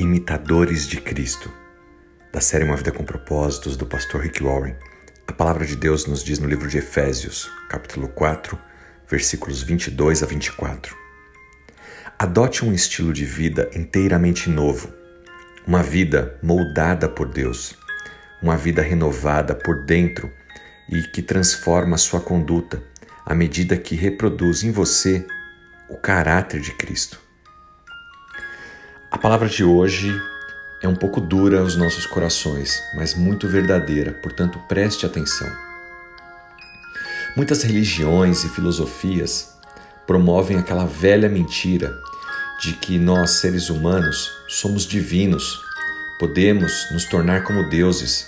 Imitadores de Cristo, da série Uma Vida com Propósitos, do pastor Rick Warren. A palavra de Deus nos diz no livro de Efésios, capítulo 4, versículos 22 a 24. Adote um estilo de vida inteiramente novo, uma vida moldada por Deus, uma vida renovada por dentro e que transforma sua conduta à medida que reproduz em você o caráter de Cristo. Palavra de hoje é um pouco dura aos nossos corações, mas muito verdadeira, portanto preste atenção. Muitas religiões e filosofias promovem aquela velha mentira de que nós, seres humanos, somos divinos, podemos nos tornar como deuses.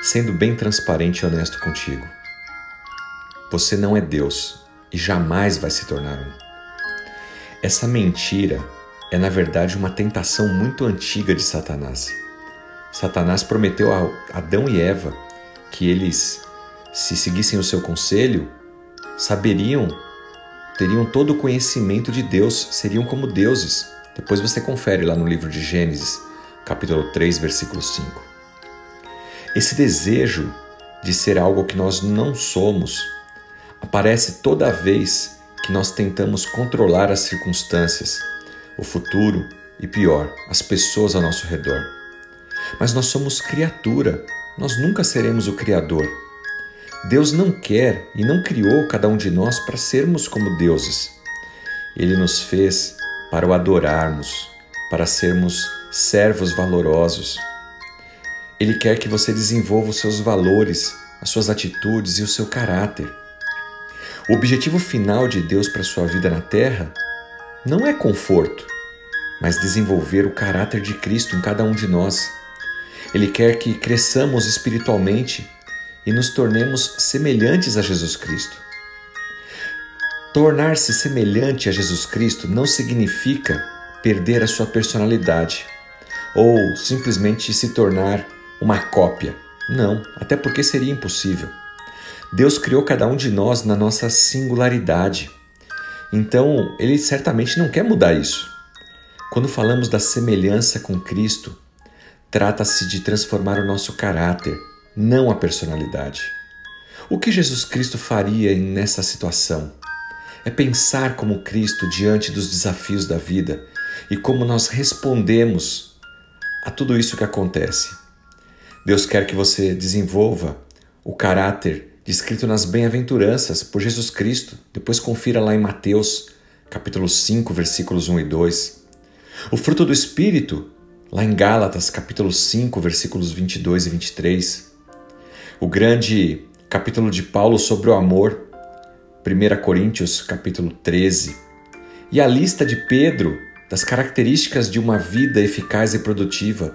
Sendo bem transparente e honesto contigo, você não é Deus e jamais vai se tornar um. Essa mentira é, na verdade, uma tentação muito antiga de Satanás. Satanás prometeu a Adão e Eva que eles, se seguissem o seu conselho, saberiam, teriam todo o conhecimento de Deus, seriam como deuses. Depois você confere lá no livro de Gênesis, capítulo 3, versículo 5. Esse desejo de ser algo que nós não somos aparece toda vez que nós tentamos controlar as circunstâncias o futuro e, pior, as pessoas ao nosso redor. Mas nós somos criatura, nós nunca seremos o Criador. Deus não quer e não criou cada um de nós para sermos como deuses. Ele nos fez para o adorarmos, para sermos servos valorosos. Ele quer que você desenvolva os seus valores, as suas atitudes e o seu caráter. O objetivo final de Deus para sua vida na terra não é conforto, mas desenvolver o caráter de Cristo em cada um de nós. Ele quer que cresçamos espiritualmente e nos tornemos semelhantes a Jesus Cristo. Tornar-se semelhante a Jesus Cristo não significa perder a sua personalidade ou simplesmente se tornar uma cópia. Não, até porque seria impossível. Deus criou cada um de nós na nossa singularidade. Então, ele certamente não quer mudar isso. Quando falamos da semelhança com Cristo, trata-se de transformar o nosso caráter, não a personalidade. O que Jesus Cristo faria nessa situação? É pensar como Cristo diante dos desafios da vida e como nós respondemos a tudo isso que acontece. Deus quer que você desenvolva o caráter descrito nas bem-aventuranças por Jesus Cristo. Depois confira lá em Mateus, capítulo 5, versículos 1 e 2. O fruto do Espírito, lá em Gálatas, capítulo 5, versículos 22 e 23. O grande capítulo de Paulo sobre o amor, 1 Coríntios, capítulo 13. E a lista de Pedro das características de uma vida eficaz e produtiva,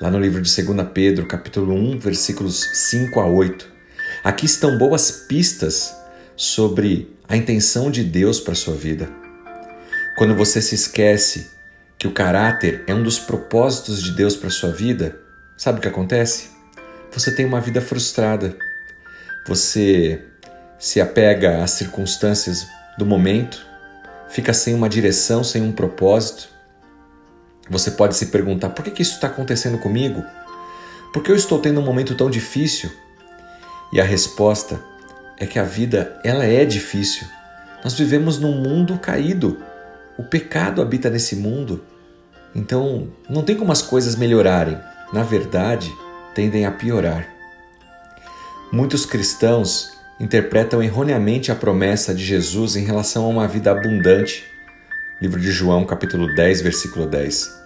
lá no livro de 2 Pedro, capítulo 1, versículos 5 a 8. Aqui estão boas pistas sobre a intenção de Deus para sua vida. Quando você se esquece que o caráter é um dos propósitos de Deus para sua vida, sabe o que acontece? Você tem uma vida frustrada. Você se apega às circunstâncias do momento, fica sem uma direção, sem um propósito. Você pode se perguntar: por que, que isso está acontecendo comigo? Por que eu estou tendo um momento tão difícil? E a resposta é que a vida ela é difícil. Nós vivemos num mundo caído. O pecado habita nesse mundo. Então, não tem como as coisas melhorarem. Na verdade, tendem a piorar. Muitos cristãos interpretam erroneamente a promessa de Jesus em relação a uma vida abundante. Livro de João, capítulo 10, versículo 10.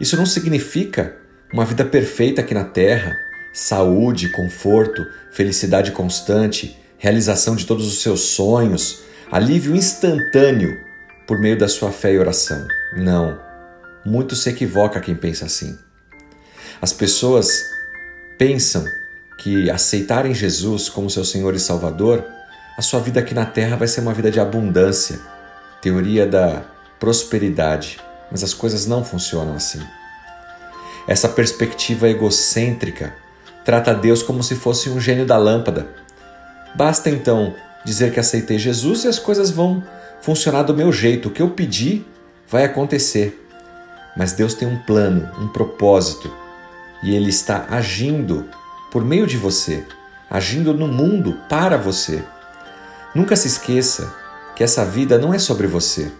Isso não significa uma vida perfeita aqui na terra, saúde, conforto, felicidade constante, realização de todos os seus sonhos, alívio instantâneo por meio da sua fé e oração. Não. Muito se equivoca quem pensa assim. As pessoas pensam que aceitarem Jesus como seu Senhor e Salvador, a sua vida aqui na terra vai ser uma vida de abundância, teoria da prosperidade, mas as coisas não funcionam assim. Essa perspectiva egocêntrica trata Deus como se fosse um gênio da lâmpada. Basta então dizer que aceitei Jesus e as coisas vão funcionar do meu jeito. O que eu pedi vai acontecer. mas Deus tem um plano, um propósito, e Ele está agindo por meio de você, agindo no mundo para você. Nunca se esqueça que essa vida não é sobre você,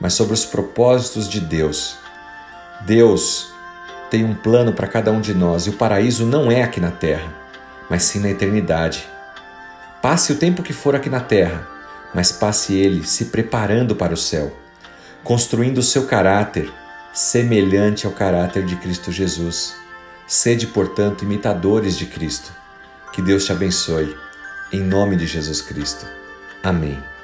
mas sobre os propósitos de Deus. Deus tem um plano para cada um de nós e o paraíso não é aqui na terra, mas sim na eternidade. Passe o tempo que for aqui na terra, mas passe ele se preparando para o céu, construindo o seu caráter semelhante ao caráter de Cristo Jesus. Sede, portanto, imitadores de Cristo. Que Deus te abençoe. Em nome de Jesus Cristo. Amém.